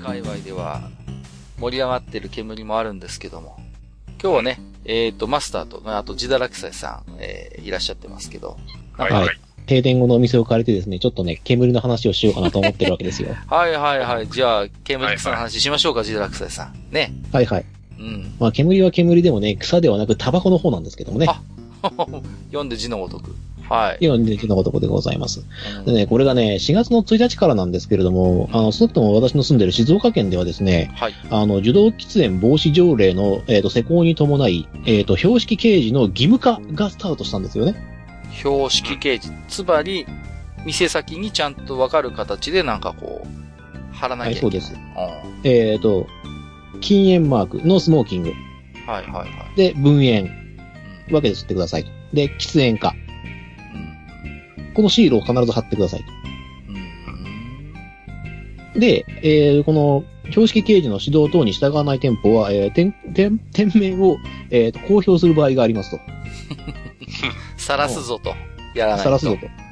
界隈では盛り上がってる煙もあるんですけども、今日はね、えっ、ー、と、マスターと、あと、ジダラクサイさん、えー、いらっしゃってますけど、はいはい。停電後のお店を借りてですね、ちょっとね、煙の話をしようかなと思ってるわけですよ。はいはいはい。じゃあ、煙草の話しましょうか、はいはい、ジダラクサイさん。ね。はいはい。うん。まあ、煙は煙でもね、草ではなくタバコの方なんですけどもね。あ、読んで字のごとく。はい。読んで字のごとくでございます。でね、これがね、4月の1日からなんですけれども、あの、少なくとも私の住んでる静岡県ではですね、はい。あの、受動喫煙防止条例の、えっ、ー、と、施行に伴い、えっ、ー、と、標識掲示の義務化がスタートしたんですよね。標識掲示。つまり、店先にちゃんとわかる形でなんかこう、貼らなきゃいけない。はい、そうです。うん、えっ、ー、と、禁煙マーク、ノースモーキング。はいはいはい。で、分煙。わけで吸ってくださいと。で、喫煙化。うん、このシールを必ず貼ってくださいと。うん、で、えー、この、標識掲示の指導等に従わない店舗は、えー、店、店、店名を、えー、と公表する場合がありますと。さらすぞと。やらないと。さらすぞと。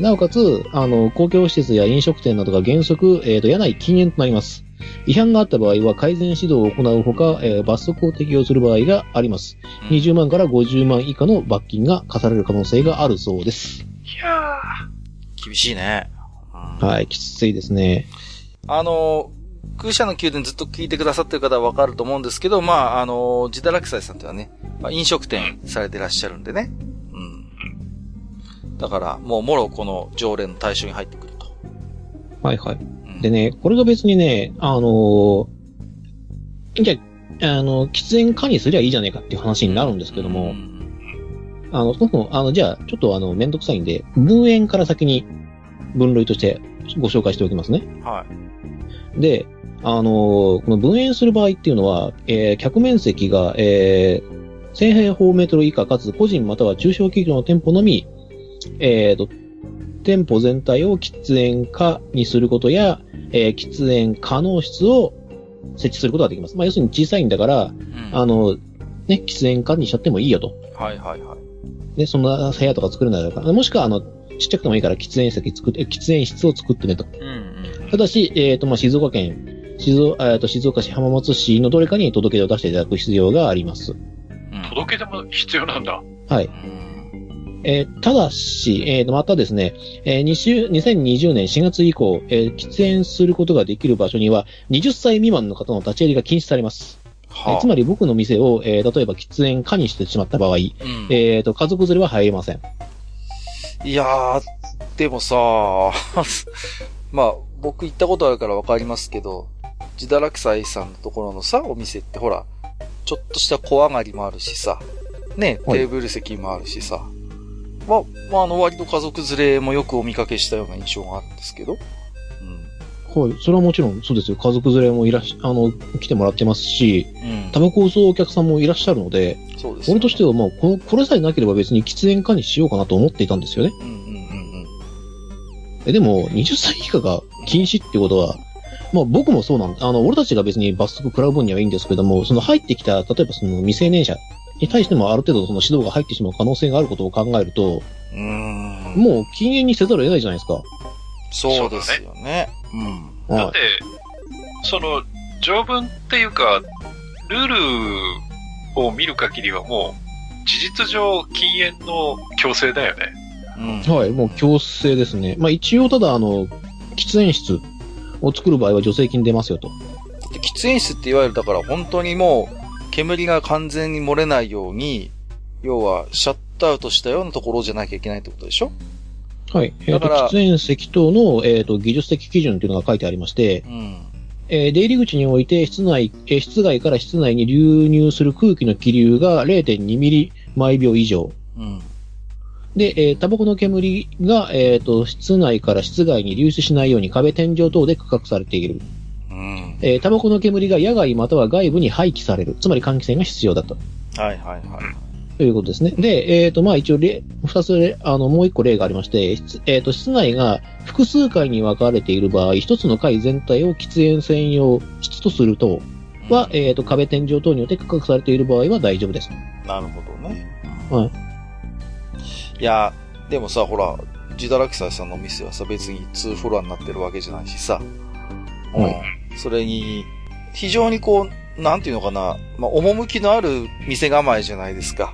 なおかつ、あの、公共施設や飲食店などが原則、えっ、ー、と、ない禁煙となります。違反があった場合は改善指導を行うほか、えー、罰則を適用する場合があります。うん、20万から50万以下の罰金が課される可能性があるそうです。いやー、厳しいね。うん、はい、きついですね。あの、空車の宮殿ずっと聞いてくださってる方はわかると思うんですけど、まあ、あの、ジダラクサイさんってはね、まあ、飲食店されてらっしゃるんでね。うん。だから、もう、もろこの条例の対象に入ってくると。はいはい。でね、これが別にね、あのー、じゃあ、の、喫煙化にすりゃいいじゃねえかっていう話になるんですけども、あの、そもそも、あの、じゃあ、ちょっとあの、めんどくさいんで、分煙から先に分類としてご紹介しておきますね。はい。で、あのこの分煙する場合っていうのは、えー、客面積が、えー、1000平方メートル以下かつ個人または中小企業の店舗のみ、えーと、店舗全体を喫煙化にすることや、えー、喫煙可能室を設置することができます。まあ、要するに小さいんだから、うん、あの、ね、喫煙化にしちゃってもいいよと。はいはいはい。で、そんな部屋とか作るんだから、もしくは、あの、ちっちゃくてもいいから喫煙席作って、喫煙室を作ってねと。うんうん、ただし、えっ、ー、と、まあ、静岡県、静岡、えっと、静岡市浜松市のどれかに届け出を出していただく必要があります。うん、届け出も必要なんだ。はい。えー、ただし、えー、またですね、えー、2020年4月以降、えー、喫煙することができる場所には、20歳未満の方の立ち入りが禁止されます。はあ、えー、つまり僕の店を、えー、例えば喫煙可にしてしまった場合、うん、えっ、ー、と、家族連れは入れません。いやー、でもさ まあ、僕行ったことあるからわかりますけど、自堕落斎さんのところのさ、お店ってほら、ちょっとした小上がりもあるしさ、ね、テーブル席もあるしさ、まあ、まあ、あの、割と家族連れもよくお見かけしたような印象があるんですけど。うん。はい。それはもちろんそうですよ。家族連れもいらっし、あの、来てもらってますし、うん。タバコを吸うお客さんもいらっしゃるので、そうです、ね。俺としては、まあ、この、これさえなければ別に喫煙化にしようかなと思っていたんですよね。うんうんうんうん。え、でも、20歳以下が禁止ってことは、まあ僕もそうなんあの、俺たちが別に罰則食らう分にはいいんですけども、その入ってきた、例えばその未成年者に対してもある程度その指導が入ってしまう可能性があることを考えると、うん、もう禁煙にせざるを得ないじゃないですか。そうですよね。うねうん。だって、その、条文っていうか、ルールを見る限りはもう、事実上禁煙の強制だよね。うん。はい、もう強制ですね。まあ一応ただあの、喫煙室を作る場合は助成金出ますよと。喫煙室っていわゆるだから本当にもう、煙が完全に漏れないように、要は、シャットアウトしたようなところじゃなきゃいけないってことでしょ？はい。だから、喫煙席等の、えっ、ー、と、技術的基準というのが書いてありまして、うん。えー、出入り口において室内、えー、室外から室内に流入する空気の気流が0.2ミリ毎秒以上。うん。で、えー、タバコの煙が、えっ、ー、と、室内から室外に流出しないように壁天井等で区画されている。えー、タバコの煙が野外または外部に廃棄される。つまり換気扇が必要だと。はいはいはい。ということですね。で、えっ、ー、と、まあ一応例、二つ、あの、もう一個例がありまして、えっ、ー、と、室内が複数階に分かれている場合、一つの階全体を喫煙専用室とすると、は、えっ、ー、と、壁天井等によって区画されている場合は大丈夫です。なるほどね。はい。いや、でもさ、ほら、自堕落斎さんの店はさ、別に2フロアになってるわけじゃないしさ、はい、それに、非常にこう、なんていうのかな、まあ、趣のある店構えじゃないですか。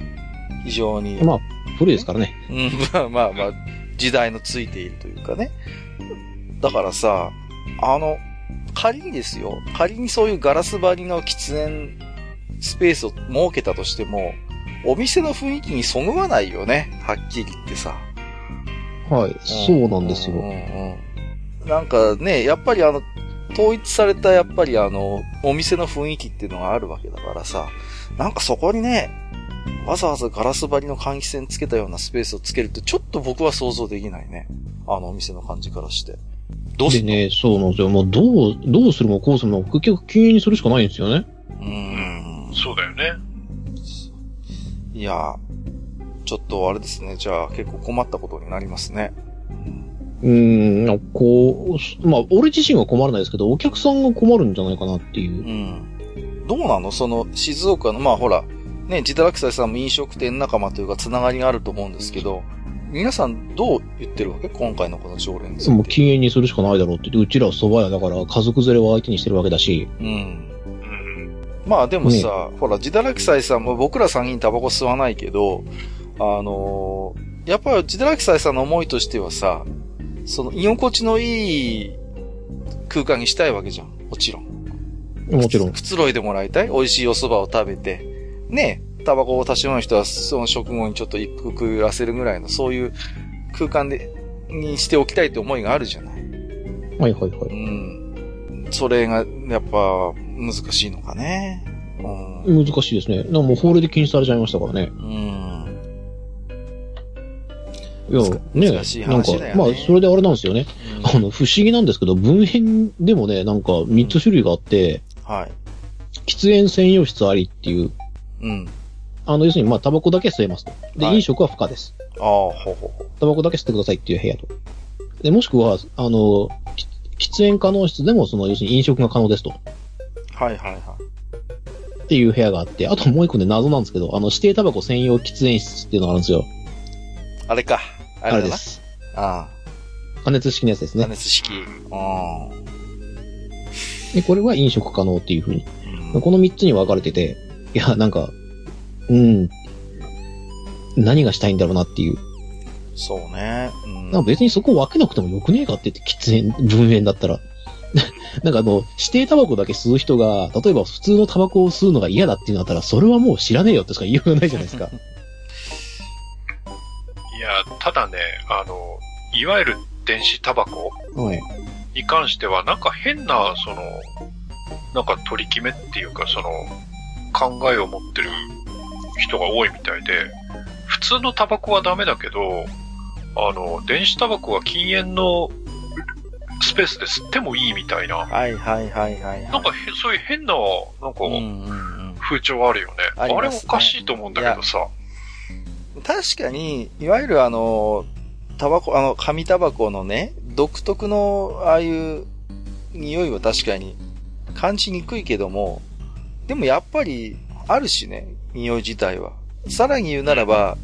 非常に。まあ、古いですからね。うん、まあまあまあ、時代のついているというかね。だからさ、あの、仮にですよ、仮にそういうガラス張りの喫煙スペースを設けたとしても、お店の雰囲気にそぐわないよね。はっきり言ってさ。はい、そうなんですよ。うんうん、なんかね、やっぱりあの、統一されたやっぱりあの、お店の雰囲気っていうのがあるわけだからさ、なんかそこにね、わざわざガラス張りの換気扇つけたようなスペースをつけるってちょっと僕は想像できないね。あのお店の感じからして。どうするでね、そうなんですよ。もうどう、どうするもこうするも結局禁煙にするしかないんですよね。うん。そうだよね。いや、ちょっとあれですね。じゃあ結構困ったことになりますね。うん、んこう、まあ、俺自身は困らないですけど、お客さんが困るんじゃないかなっていう。うん。どうなの？その、静岡の、まあほら、ね、自堕落斎さんも飲食店仲間というか、つながりがあると思うんですけど、皆さんどう言ってるわけ？今回のこの常連でもう禁煙にするしかないだろうってうちらは蕎麦屋だから家族連れを相手にしてるわけだし。うん。まあでもさ、ね、ほら、自堕落斎さんも僕ら3人タバコ吸わないけど、あのー、やっぱり自堕落斎さんの思いとしてはさ、その居心地のいい空間にしたいわけじゃん。もちろん。もちろん。くつろいでもらいたい美味しいお蕎麦を食べて。ねタバコをたしまう人はその食後にちょっと一服らせるぐらいの、そういう空間で、にしておきたいって思いがあるじゃない。はいはいはい。うん。それが、やっぱ、難しいのかね。うん、難しいですね。でももう法令で禁止されちゃいましたからね。うん。いや、ね、難しい話だよね。なんか、まあ、それであれなんですよね。うん、あの、不思議なんですけど、文編でもね、なんか、三つ種類があって、うん、はい。喫煙専用室ありっていう。うん。あの、要するに、まあ、タバコだけ吸えますと。で、はい飲食は不可です。ああ、ほうほうほタバコだけ吸ってくださいっていう部屋と。で、もしくは、あの、喫煙可能室でも、その、要するに飲食が可能ですと。はいはいはい。っていう部屋があって、あともう一個ね、謎なんですけど、あの、指定タバコ専用喫煙室っていうのがあるんですよ。あれか。あれれです。あ加熱式のやつですね加。熱式。あで、これは飲食可能っていうふうに。この三つに分かれてて、いや、なんか、うん。何がしたいんだろうなっていう。そうね。うん、なんか別にそこ分けなくてもよくねえかって言って、喫煙、分煙だったら。なんかあの、指定タバコだけ吸う人が、例えば普通のタバコを吸うのが嫌だっていうんだったら、それはもう知らねえよってしか言いようがないじゃないですか。いや、ただね、あの、いわゆる電子タバコに関しては、なんか変な、その、なんか取り決めっていうか、その、考えを持ってる人が多いみたいで、普通のタバコはダメだけど、あの、電子タバコは禁煙のスペースで吸ってもいいみたいな。はいはいはいはい、なんかそういう変な、なんか、風潮あるよね。あねあれおかしいと思うんだけどさ。確かに、いわゆるあの、タバコ、あの、紙タバコのね、独特の、ああいう匂いは確かに感じにくいけども、でもやっぱり、あるしね、匂い自体は。さらに言うならば、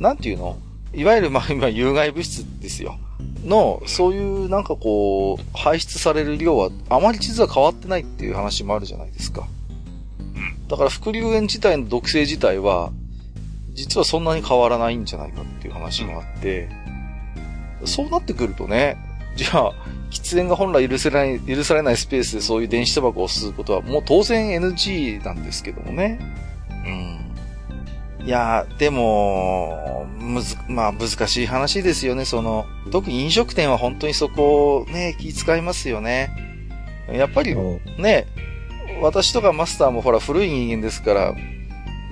なんていうの？いわゆる、まあ、今、有害物質ですよ。の、そういうなんかこう、排出される量は、あまり実は変わってないっていう話もあるじゃないですか。だから、副流煙自体の毒性自体は、実はそんなに変わらないんじゃないかっていう話もあって、そうなってくるとね、じゃあ、喫煙が本来許せない、許されないスペースでそういう電子タバコを吸うことはもう当然 NG なんですけどもね。うん。いやでも、むず、まあ難しい話ですよね、その、特に飲食店は本当にそこをね、気遣いますよね。やっぱり、ね、私とかマスターもほら古い人間ですから、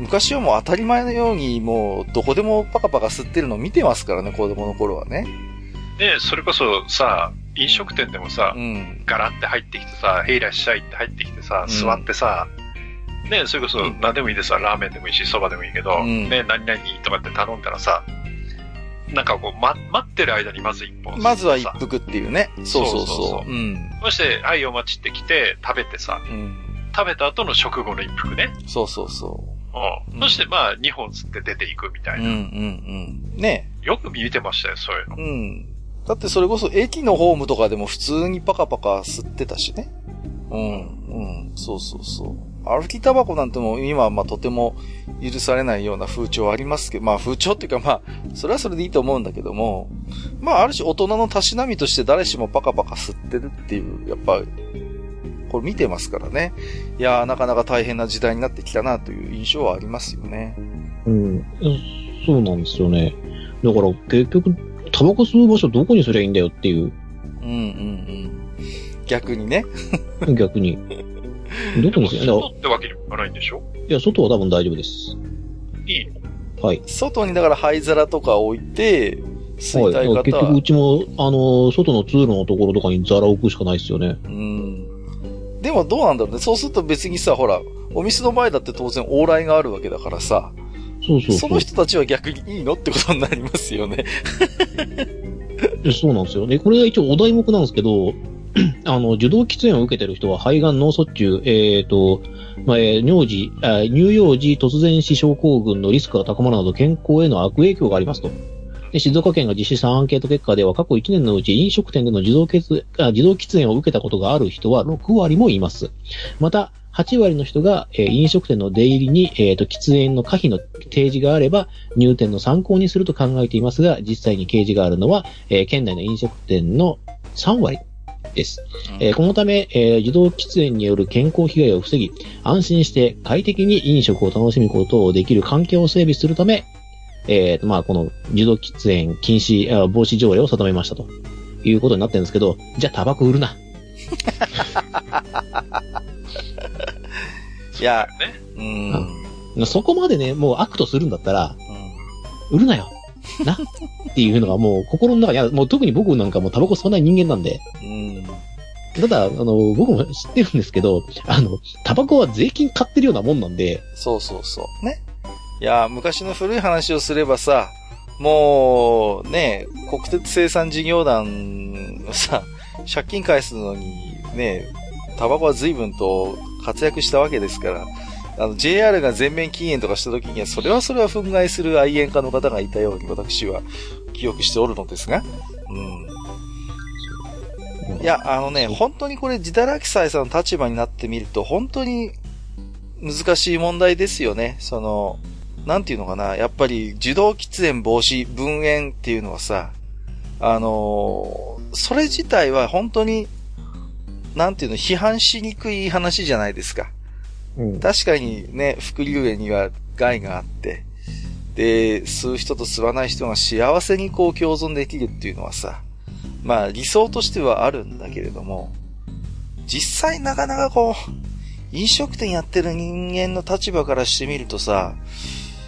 昔はもう当たり前のようにもうどこでもパカパカ吸ってるの見てますからね、子供の頃はね。ねそれこそさ、飲食店でもさ、うん、ガラって入ってきてさ、へいらっしゃいって入ってきてさ、座ってさ、うん、ねそれこそ何でもいいですわ、ラーメンでもいいし、そばでもいいけど、うん、ね何々とかって頼んだらさ、なんかこう、ま、待ってる間にまず一本。まずは一服っていうね。そうそうそう。うん。そして、はい、お待ちって来て、食べてさ、うん、食べた後の食後の一服ね。そうそうそう。うん。そして、まあ、二本吸って出ていくみたいな。うんうんうん。ねよく見てましたよ、そういうの。うん。だってそれこそ駅のホームとかでも普通にパカパカ吸ってたしね。うん、うん、そうそうそう。歩きタバコなんても今はまあとても許されないような風潮ありますけど、まあ風潮っていうかまあ、それはそれでいいと思うんだけども、まあある種大人のたしなみとして誰しもパカパカ吸ってるっていう、やっぱ、これ見てますからね。いやーなかなか大変な時代になってきたなという印象はありますよね。うん、そうなんですよね。だから結局、タバコ吸う場所どこにすりゃいいんだよっていう。うんうんうん。逆にね。逆に。どこにすりゃ外ってわけにもいかないんでしょ？いや、外は多分大丈夫です。いいの？はい。外にだから灰皿とか置いて、吸いたい方は、はい、結局うちも、あの、外の通路のところとかに皿置くしかないですよね。うん。でもどうなんだろうね。そうすると別にさ、ほら、お店の前だって当然往来があるわけだからさ。そうそうその人たちは逆にいいのってことになりますよね。そうなんですよね。これが一応お題目なんですけど、あの、受動喫煙を受けてる人は肺がん脳卒中、えっ、ー、と、まあ、えー、乳児、乳幼児突然死症候群のリスクが高まるなど健康への悪影響がありますと。で静岡県が実施したアンケート結果では過去1年のうち飲食店での自動喫自動喫煙を受けたことがある人は6割もいます。また、8割の人が、えー、飲食店の出入りに、えーと、喫煙の可否の提示があれば入店の参考にすると考えていますが、実際に掲示があるのは、えー、県内の飲食店の3割です。えー、このため、えー、自動喫煙による健康被害を防ぎ、安心して快適に飲食を楽しむことをできる環境を整備するため、えー、まあ、この自動喫煙禁止、防止条例を定めましたということになってるんですけど、じゃあタバコ売るな。いや、うん、そこまでね、もう悪とするんだったら、うん、売るなよ。なっていうのがもう心の中にある。もう特に僕なんかもタバコ吸わない人間なんで。うん。ただ、あの、僕も知ってるんですけど、あの、タバコは税金買ってるようなもんなんで。そうそうそう。ね。いや、昔の古い話をすればさ、もう、ね、国鉄生産事業団のさ、借金返すのに、ね、タバコは随分と活躍したわけですから、あの、JR が全面禁煙とかした時には、それはそれは憤慨する愛煙家の方がいたように私は記憶しておるのですが、うん。いや、あのね、本当にこれ、自堕落斎さんの立場になってみると、本当に難しい問題ですよね。その、なんていうのかな、やっぱり受動喫煙防止、分煙っていうのはさ、あのー、それ自体は本当に、なんていうの、批判しにくい話じゃないですか。うん、確かにね、副流炎には害があって、で、吸う人と吸わない人が幸せにこう共存できるっていうのはさ、まあ理想としてはあるんだけれども、実際なかなかこう、飲食店やってる人間の立場からしてみるとさ、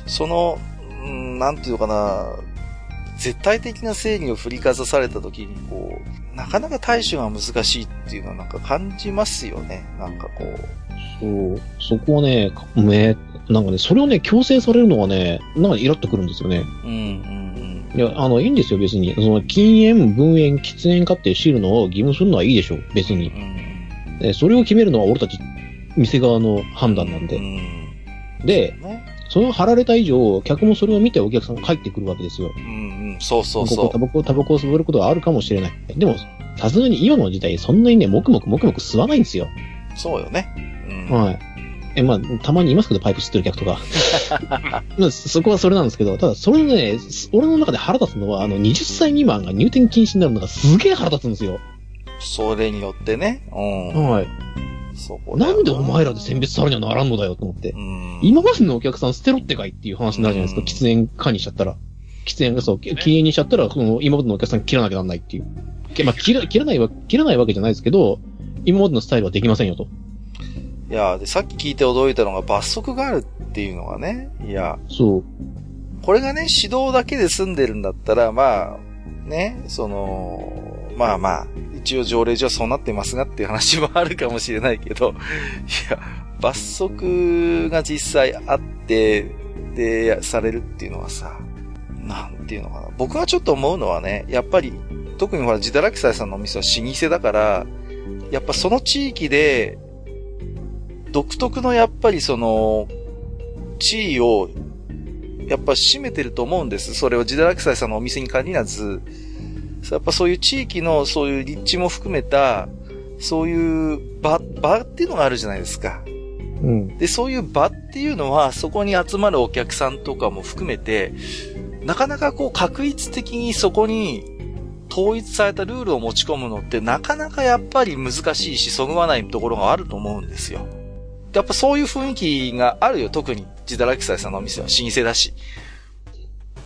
その、うん、なんていうのかな、絶対的な正義を振りかざされた時に、こう、なかなか対処が難しいっていうのはなんか感じますよね。なんかこう。そう、そこはね、め、なんかね、それをね、強制されるのはね、なんかイラッとくるんですよね。うんうんうん。いや、あの、いいんですよ、別に。その、禁煙、分煙、喫煙かっていう知るのを義務するのはいいでしょ、別に。うん、それを決めるのは俺たち、店側の判断なんで。うん、で、ね、それを貼られた以上、客もそれを見てお客さんが帰ってくるわけですよ。うんうん、そうそうそう。タバコ、タバコを吸ることがあるかもしれない。でも、さすがに今の時代、そんなにね、もくもくもくもく吸わないんですよ。そうよね。うん、はい。え、まあ、たまにいますけど、パイプ吸ってる客とか。まあ、そこはそれなんですけど、ただ、それね、俺の中で腹立つのは、あの、20歳未満が入店禁止になるのがすげえ腹立つんですよ。それによってね。うん。はい。そこなんでお前らで選別されにはならんのだよと思って。今までのお客さん捨てろってかいっていう話になるじゃないですか。喫煙化にしちゃったら。喫煙がそう、禁煙にしちゃったら、この今までのお客さん切らなきゃならないっていう。まあ、切ら、切らないわ、切らないわけじゃないですけど、今までのスタイルはできませんよと。いや、で、さっき聞いて驚いたのが罰則があるっていうのがね。いや。そう。これがね、指導だけで済んでるんだったら、まあ、ね、その、まあまあ、一応条例上そうなってますがっていう話もあるかもしれないけど、いや、罰則が実際あって、で、されるっていうのはさ、なんていうのかな。僕はちょっと思うのはね、やっぱり、特にほら、ジダラキサイさんのお店は老舗だから、やっぱその地域で、独特のやっぱりその、地位を、やっぱ占めてると思うんです。それをジダラキサイさんのお店に限らず、やっぱそういう地域のそういう立地も含めた、そういう場、場っていうのがあるじゃないですか。うん。で、そういう場っていうのは、そこに集まるお客さんとかも含めて、なかなかこう、確率的にそこに統一されたルールを持ち込むのってなかなかやっぱり難しいし、そぐわないところがあると思うんですよ。やっぱそういう雰囲気があるよ、特に自堕落斎さんのお店は老舗だし。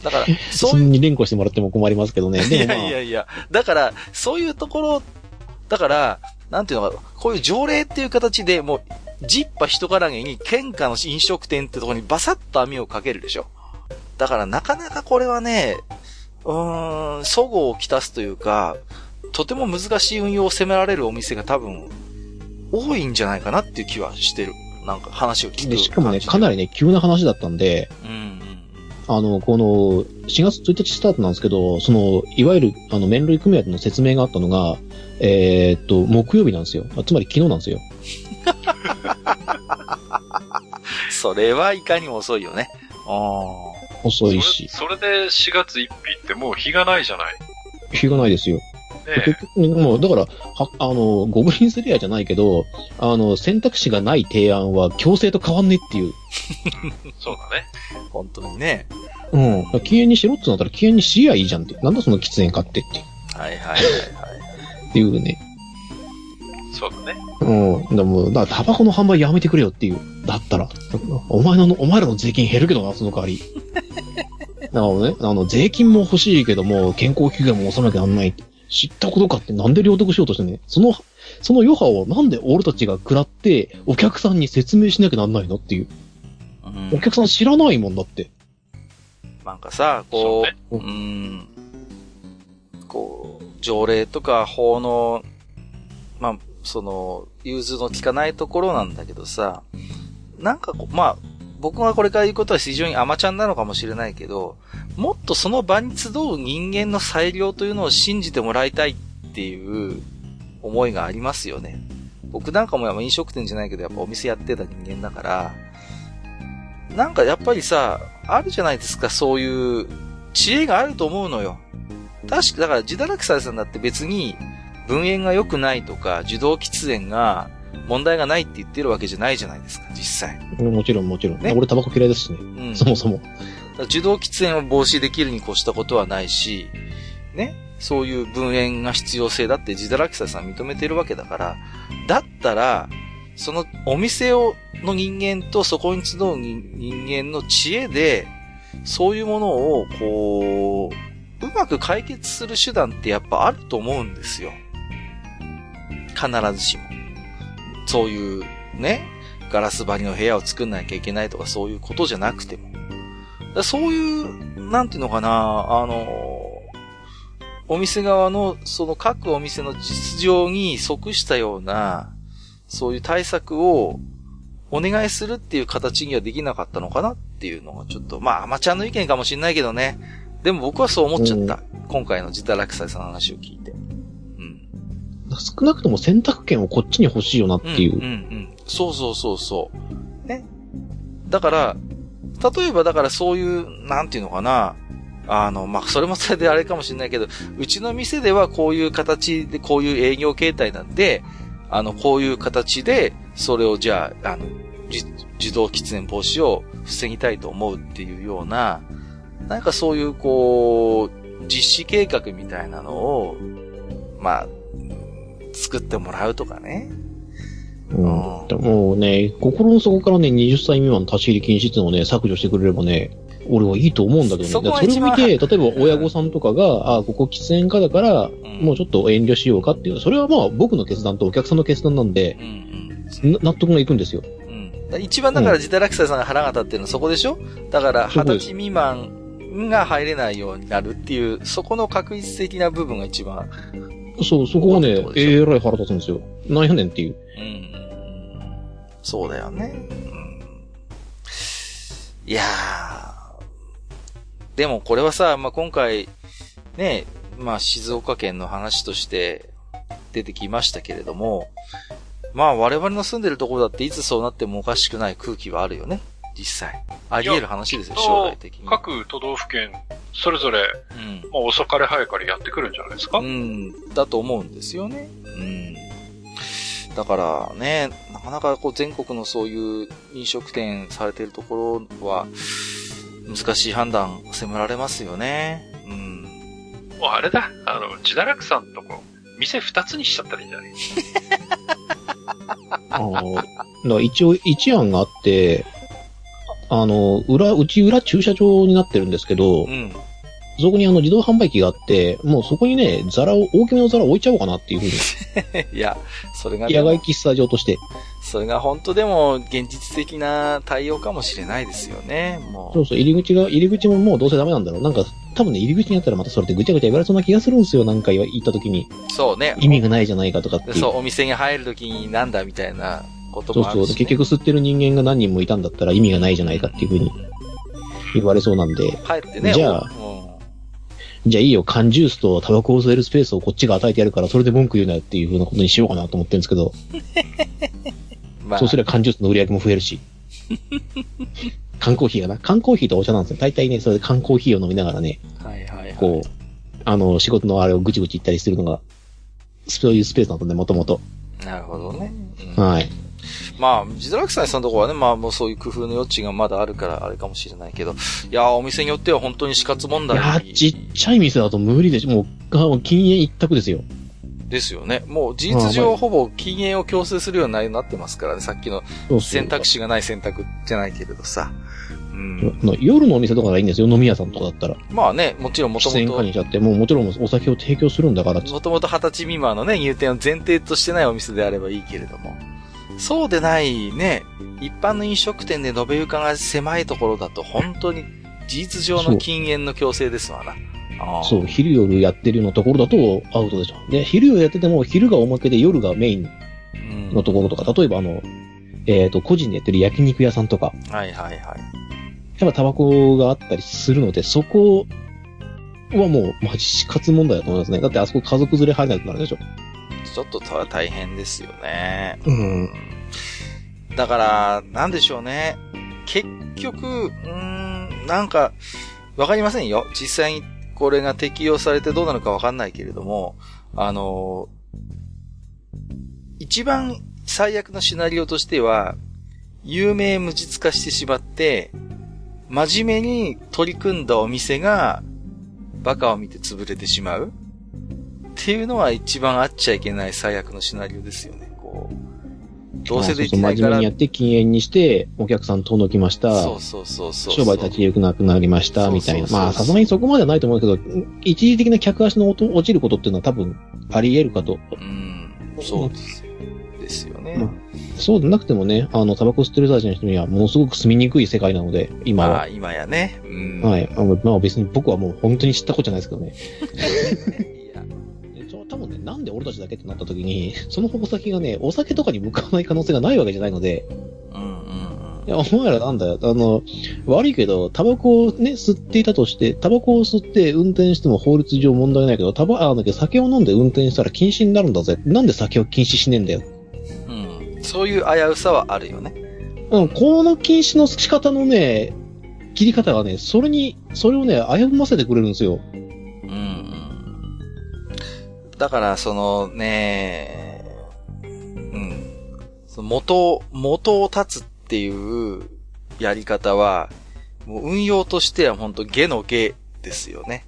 だから、そういう。に連呼してもらっても困りますけどね。いやいやいや。だから、そういうところ、だから、なんていうのか、こういう条例っていう形で、もう、ジッパ人からげに喧嘩の飲食店ってところにバサッと網をかけるでしょ。だからなかなかこれはね、うーん、祖語をきたすというか、とても難しい運用を責められるお店が多分、多いんじゃないかなっていう気はしてる。なんか話を聞くで。しかもね、かなりね、急な話だったんで、うん、あの、この、4月1日スタートなんですけど、その、いわゆる、あの、麺類組合の説明があったのが、えー、っと、木曜日なんですよ。つまり昨日なんですよ。それはいかにも遅いよね。遅いしそ。それで4月1日ってもう日がないじゃない。日がないですよ。ね、もう、だから、は、あの、ゴブリンスレアじゃないけど、あの、選択肢がない提案は強制と変わんねっていう。そうだね。本当にね。うん。禁煙にしろってなったら禁煙にしりゃいいじゃんって。なんだその喫煙かってって。はいはいはいはい。っていうね。そうだね。うん。でも、だからタバコの販売やめてくれよっていう。だったら。お前の、お前らの税金減るけどな、その代わり。なるほどね。あの、税金も欲しいけども、健康危険も押さなきゃなんない。知ったことかってなんで領得しようとしてね？その、その余波をなんで俺たちが食らって、お客さんに説明しなきゃなんないのっていう。うん、お客さん知らないもんだって。なんかさ、こう、う、ね、うん、こう、条例とか法の、まあ、その、融通の効かないところなんだけどさ、なんかこう、まあ、僕がこれから言うことは非常に甘ちゃんなのかもしれないけど、もっとその場に集う人間の裁量というのを信じてもらいたいっていう思いがありますよね。僕なんかもやっぱ飲食店じゃないけど、やっぱお店やってた人間だから、なんかやっぱりさ、あるじゃないですか、そういう知恵があると思うのよ。確か、だから自堕落さんだって別に分煙が良くないとか、受動喫煙が問題がないって言ってるわけじゃないじゃないですか、実際。もちろんもちろん。ね、俺タバコ嫌いですしね。うん、そもそも。受動喫煙を防止できるに越したことはないし、ね、そういう分煙が必要性だって自堕落者さん認めてるわけだから、だったら、そのお店を、の人間とそこに集う人間の知恵で、そういうものを、こう、うまく解決する手段ってやっぱあると思うんですよ。必ずしも。そういう、ね、ガラス張りの部屋を作んなきゃいけないとかそういうことじゃなくても。そういう、なんていうのかな、あの、お店側の、その各お店の実情に即したような、そういう対策をお願いするっていう形にはできなかったのかなっていうのがちょっと、まあ、アマちゃんの意見かもしれないけどね。でも僕はそう思っちゃった。今回の自堕落斎さんの話を聞いて。少なくとも選択権をこっちに欲しいよなっていう。うん、うん、うん。そうそうそうそう。ね。だから、例えばだからそういう、なんていうのかな、あの、まあ、それもそれであれかもしれないけど、うちの店ではこういう形で、こういう営業形態なんで、あの、こういう形で、それをじゃあ、あの、自動喫煙防止を防ぎたいと思うっていうような、なんかそういう、こう、実施計画みたいなのを、まあ、作ってもらうとかね。うん。でもね、心の底からね、20歳未満の立ち入り禁止っていうのをね、削除してくれればね、俺はいいと思うんだけどね。そそれを見て、例えば親御さんとかが、あここ喫煙家だから、もうちょっと遠慮しようかっていう、それはまあ僕の決断とお客さんの決断なんで、うんうん、納得がいくんですよ。うん、一番だから自堕落者さんが腹が立ってるのはそこでしょ？だから二十歳未満が入れないようになるっていう、そこの確実的な部分が一番。そう、そこはね、えらい腹立つんですよ。なんやねんっていう。うんそうだよね。うん、いやー。でもこれはさ、まあ、今回、ね、まあ、静岡県の話として出てきましたけれども、まあ、我々の住んでるところだっていつそうなってもおかしくない空気はあるよね。実際。あり得る話ですよ、将来的に。各都道府県、それぞれ、うん、まあ、遅かれ早かれやってくるんじゃないですか？うん、だと思うんですよね。うん。だからね、なかなかこう全国のそういう飲食店されてるところは、難しい判断迫られますよね。うん。もうあれだ、あの、自堕落さんとこ、店二つにしちゃったらいいんじゃない？あの、一応一案があって、あの、裏、うち裏駐車場になってるんですけど、うん、そこにあの自動販売機があって、もうそこにね、皿を、大きめの皿を置いちゃおうかなっていうふうに。いや、それが、野外喫茶場として。それが本当でも現実的な対応かもしれないですよね、もう。そうそう、入り口が、入り口ももうどうせダメなんだろう。なんか、多分ね、入り口にあったらまたそれでぐちゃぐちゃ言われそうな気がするんですよ、なんか言った時に。そうね。意味がないじゃないかとかってそう、お店に入る時になんだみたいなこともあるし、ね、そうそう、結局吸ってる人間が何人もいたんだったら意味がないじゃないかっていうふうに言われそうなんで。帰ってね、じゃあ、じゃあいいよ、缶ジュースとタバコを吸えるスペースをこっちが与えてやるから、それで文句言うなよっていう風なことにしようかなと思ってるんですけど。まあ、そうすれば缶ジュースの売り上げも増えるし。缶コーヒーがな。缶コーヒーとお茶なんですよ。大体ね、それで缶コーヒーを飲みながらね。はいはいはい。こう、あの、仕事のあれをぐちぐち言ったりするのが、そういうスペースなんだね、もともと。なるほどね。うん、はい。まあ、自堕落斎さんのところはね、まあもうそういう工夫の余地がまだあるからあれかもしれないけど、いやお店によっては本当に死活問題いやちっちゃい禁だと無理でしょ。もう、禁煙一択ですよ。ですよね。もう事実上ほぼ禁煙を強制するようになってますからね。さっきの選択肢がない選択じゃないけれどさ。うん、夜のお店とかがいいんですよ、飲み屋さんとかだったら。まあね、もちろんもともと。出演にしちゃって、もうもちろんお酒を提供するんだから。もともと二十歳未満のね、入店を前提としてないお店であればいいけれども。そうでないね、一般の飲食店で延べ床が狭いところだと本当に事実上の禁煙の強制ですわな。そう、昼夜やってるようなところだとアウトでしょ。で、昼夜やってても昼がおまけで夜がメインのところとか、例えばあの、えっ、ー、と、個人でやってる焼肉屋さんとか。はいはいはい。やっぱタバコがあったりするので、そこはもう、マジ死活問題だと思いますね。だってあそこ家族連れ入れないとなるでしょ。ちょっと大変ですよね。うん。だから、なんでしょうね。結局、うーん、なんか、わかりませんよ。実際にこれが適用されてどうなのかわかんないけれども、あの、一番最悪のシナリオとしては、有名無実化してしまって、真面目に取り組んだお店が、バカを見て潰れてしまうっていうのは一番あっちゃいけない最悪のシナリオですよね。こう。どうせできないから。そうそう真面目にやって禁煙にして、お客さん遠のきました。そうそうそうそう商売立ち行くなくなりました、みたいな。まあ、さすがにそこまではないと思うけど、一時的な客足の落ちることっていうのは多分あり得るかと。うん。そうですよ。ですよね。まあそうでなくてもね、あの、タバコ吸ってる人たちの人にはものすごく住みにくい世界なので、今は。ああ、今やね。うん。はい。まあ別に僕はもう本当に知ったことじゃないですけどね。で俺たちだけってなった時に、その矛先がね、お酒とかに向かわない可能性がないわけじゃないので、うんうんうん。いや、お前らなんだよ。あの、悪いけど、タバコをね、吸っていたとして、タバコを吸って運転しても法律上問題ないけど、タバ、あ、だけど酒を飲んで運転したら禁止になるんだぜ。なんで酒を禁止しねえんだよ。うん。そういう危うさはあるよね。うん、この禁止の仕方のね、切り方がね、それに、それをね、危ぶませてくれるんですよ。だから、そのね、うん。その元、元を立つっていうやり方は、もう運用としては本当下の下ですよね。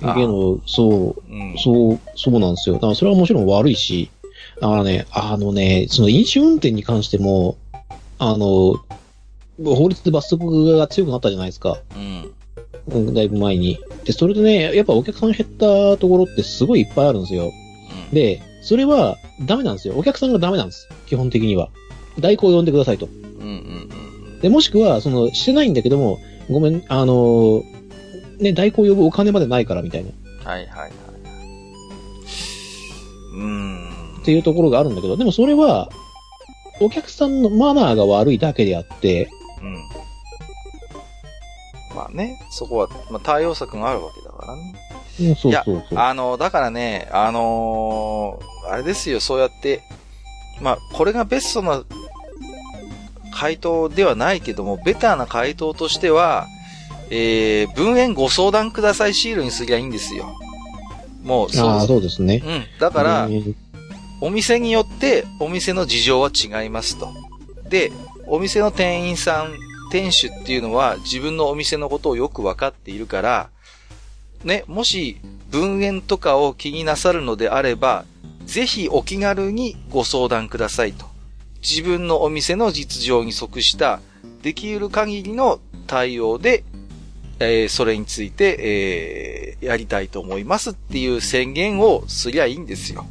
下の、そう、うん、そう、そうなんですよ。だからそれはもちろん悪いし、だからね、あのね、その飲酒運転に関しても、あの、法律で罰則が強くなったじゃないですか。うん。だいぶ前に。で、それでね、やっぱお客さん減ったところってすごいいっぱいあるんですよ。うん、で、それはダメなんですよ。お客さんがダメなんです。基本的には。代行を呼んでくださいと。うんうんうん、で、もしくは、その、してないんだけども、ごめん、あのー、ね、代行呼ぶお金までないからみたいな。はいはいはい。うん。っていうところがあるんだけど、でもそれは、お客さんのマナーが悪いだけであって、うん。まあね、そこは、まあ、対応策があるわけだからね。うん、そうそうそう。あの、だからね、あのー、あれですよ、そうやって、まあ、これがベストな回答ではないけども、ベターな回答としては、えー、文園ご相談くださいシールにすりゃいいんですよ。もう、そうああ、そうですね。うん。だから、お店によってお店の事情は違いますと。で、お店の店員さん、店主っていうのは自分のお店のことをよくわかっているから、ね、もし文園とかを気になさるのであれば、ぜひお気軽にご相談くださいと。自分のお店の実情に即したできる限りの対応で、えー、それについて、えー、やりたいと思いますっていう宣言をすりゃいいんですよ。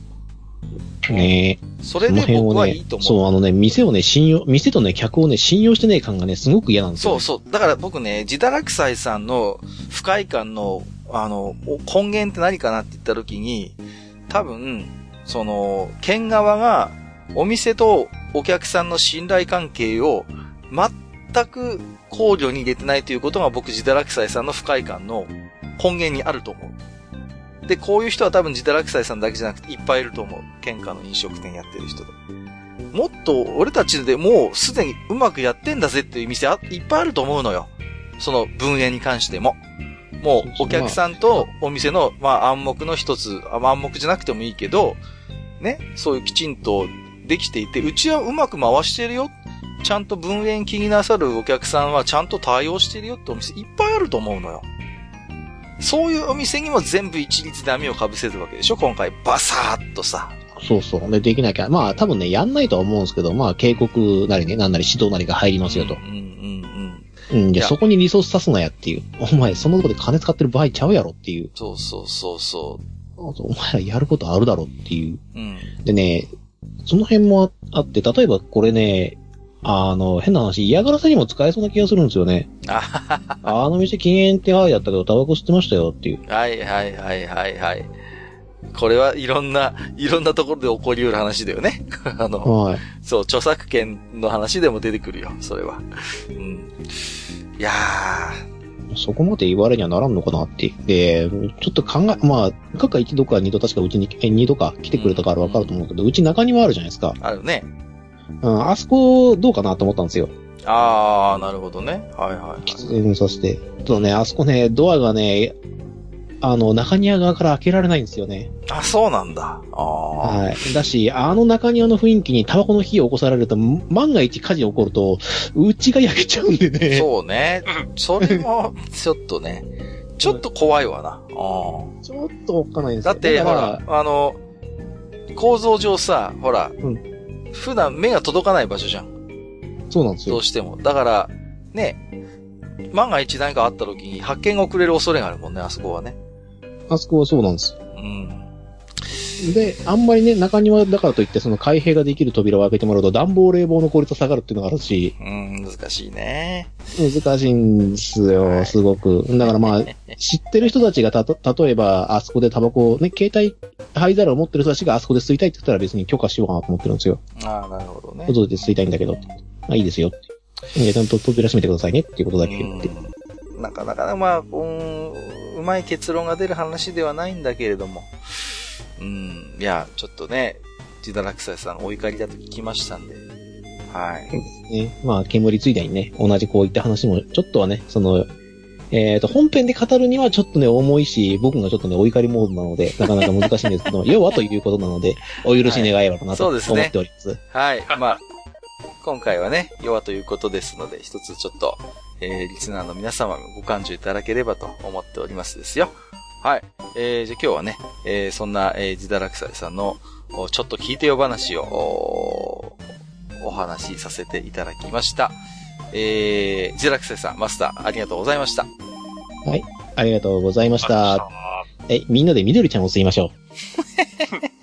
ねえ。それで僕はいいと思う。そう、あのね、店をね、信用、店とね、客をね、信用してねえ感がね、すごく嫌なんですよ、ね、そうそう。だから僕ね、自堕落斎さんの不快感の、あの、根源って何かなって言った時に、多分、その、県側が、お店とお客さんの信頼関係を全く考慮に入れてないということが僕、自堕落斎さんの不快感の根源にあると思う。で、こういう人は多分自堕落斎さんだけじゃなくていっぱいいると思う。喧嘩の飲食店やってる人で。もっと俺たちでもうすでにうまくやってんだぜっていう店あいっぱいあると思うのよ。その分野に関しても。もうお客さんとお店の、まあ暗黙の一つ、暗黙じゃなくてもいいけど、ね、そういうきちんとできていて、うちはうまく回してるよ。ちゃんと分園気になさるお客さんはちゃんと対応してるよってお店いっぱいあると思うのよ。そういうお店にも全部一律で網を被せるわけでしょ？今回バサーっとさ。そうそう。で、できなきゃ。まあ多分ね、やんないとは思うんですけど、まあ警告なりね、なんなり指導なりが入りますよと。うん、うん、うん。うん、じゃそこにリソース刺すなやっていう。お前、そのとこで金使ってる場合ちゃうやろっていう。そうそうそうそう。お前らやることあるだろっていう。うん。でね、その辺もあって、例えばこれね、あの、変な話、嫌がらせにも使えそうな気がするんですよね。あの店禁煙ってああやったけど、タバコ吸ってましたよっていう。はいはいはいはいはい。これはいろんな、いろんなところで起こり得る話だよね。あの、はい、そう、著作権の話でも出てくるよ、それは。うん。いやー、そこまで言われにはならんのかなって。で、ちょっと考え、まあ、かか一度か二度確かうちに、え、二度か来てくれたからわかると思うけど、うち中庭あるじゃないですか。あるね。うん、あそこどうかなと思ったんですよ。ああ、なるほどね。はいはい、はい。喫煙させて。ただね、あそこね、ドアがね、あの、中庭側から開けられないんですよね。あ、そうなんだ。あはい。だし、あの中庭の雰囲気にタバコの火を起こされると、万が一火事起こると、うちが焼けちゃうんでね。そうね。それも、ちょっとね、ちょっと怖いわな。ちょっとおっかないんですよ。だって、ほら、あの、構造上さ、ほら、うん、普段目が届かない場所じゃん。そうなんですよ。どうしても。だから、ね、万が一何かあった時に発見が遅れる恐れがあるもんね、あそこはね。あそこはそうなんですよ。うん。で、あんまりね、中庭だからといって、その開閉ができる扉を開けてもらうと、暖房冷房の効率下がるっていうのがあるし。うん、難しいね。難しいんですよ、すごく。だからまあ、知ってる人たちがた、例えば、あそこでタバコをね、携帯、灰皿を持ってる人たちがあそこで吸いたいって言ったら別に許可しようかなと思ってるんですよ。ああ、なるほどね。外で吸いたいんだけど。あ、いいですよ。ちゃんと扉閉めてくださいねっていうことだけ言って。なかなか、まあ、うん、うまい結論が出る話ではないんだけれども。うん、いや、ちょっとね、自堕落斎さんお怒りだと聞きましたんで。はい。そうですね。まあ、煙ついでにね、同じこういった話も、ちょっとはね、その、えっ、ー、と、本編で語るにはちょっとね、重いし、僕がちょっとね、お怒りモードなので、なかなか難しいんですけど、要はということなので、お許し願えればなと思っております。はい、ね、はい。まあ、今回はね、弱ということですので、一つちょっと、えー、リスナーの皆様ご感情いただければと思っておりますですよ。はい。えー、じゃあ今日はね、えー、そんな、えー、自堕落斎さんの、ちょっと聞いてよ話を、おお話しさせていただきました。えー、自堕落斎さん、マスター、ありがとうございました。はい。ありがとうございました。え、みんなで緑ちゃんを吸いましょう。